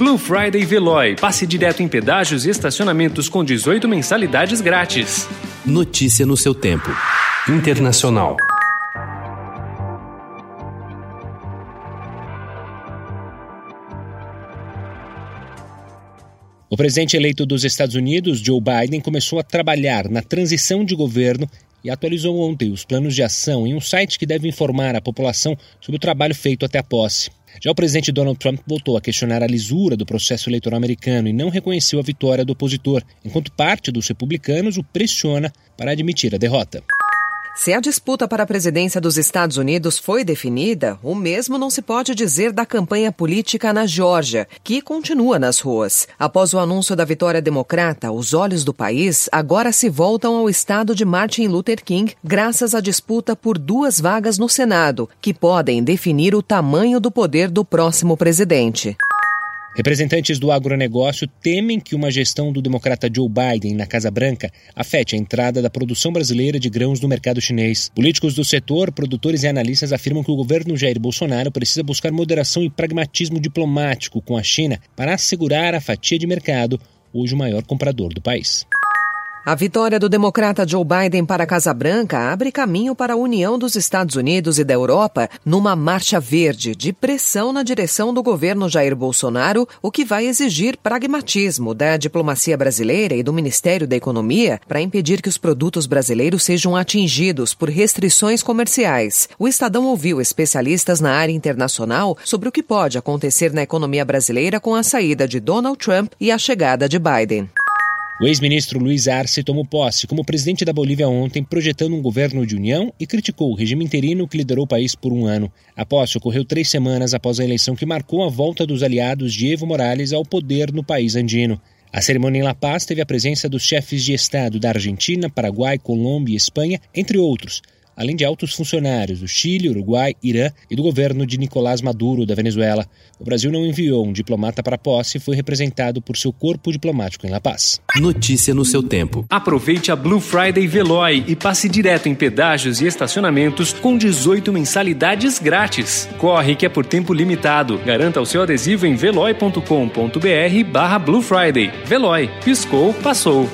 Blue Friday Veloy. Passe direto em pedágios e estacionamentos com 18 mensalidades grátis. Notícia no seu tempo. Internacional. O presidente eleito dos Estados Unidos, Joe Biden, começou a trabalhar na transição de governo e atualizou ontem os planos de ação em um site que deve informar a população sobre o trabalho feito até a posse. Já o presidente Donald Trump voltou a questionar a lisura do processo eleitoral americano e não reconheceu a vitória do opositor, enquanto parte dos republicanos o pressiona para admitir a derrota. Se a disputa para a presidência dos Estados Unidos foi definida, o mesmo não se pode dizer da campanha política na Geórgia, que continua nas ruas. Após o anúncio da vitória democrata, os olhos do país agora se voltam ao estado de Martin Luther King, graças à disputa por duas vagas no Senado, que podem definir o tamanho do poder do próximo presidente. Representantes do agronegócio temem que uma gestão do democrata Joe Biden na Casa Branca afete a entrada da produção brasileira de grãos no mercado chinês. Políticos do setor, produtores e analistas afirmam que o governo Jair Bolsonaro precisa buscar moderação e pragmatismo diplomático com a China para assegurar a fatia de mercado, hoje o maior comprador do país. A vitória do democrata Joe Biden para a Casa Branca abre caminho para a união dos Estados Unidos e da Europa numa marcha verde de pressão na direção do governo Jair Bolsonaro, o que vai exigir pragmatismo da diplomacia brasileira e do Ministério da Economia para impedir que os produtos brasileiros sejam atingidos por restrições comerciais. O Estadão ouviu especialistas na área internacional sobre o que pode acontecer na economia brasileira com a saída de Donald Trump e a chegada de Biden. O ex-ministro Luiz Arce tomou posse como presidente da Bolívia ontem, projetando um governo de união e criticou o regime interino que liderou o país por um ano. A posse ocorreu três semanas após a eleição que marcou a volta dos aliados de Evo Morales ao poder no país andino. A cerimônia em La Paz teve a presença dos chefes de Estado da Argentina, Paraguai, Colômbia e Espanha, entre outros além de altos funcionários do Chile, Uruguai, Irã e do governo de Nicolás Maduro, da Venezuela. O Brasil não enviou um diplomata para a posse e foi representado por seu corpo diplomático em La Paz. Notícia no seu tempo. Aproveite a Blue Friday Veloy e passe direto em pedágios e estacionamentos com 18 mensalidades grátis. Corre que é por tempo limitado. Garanta o seu adesivo em veloy.com.br barra Blue Friday. Veloy. Piscou, passou.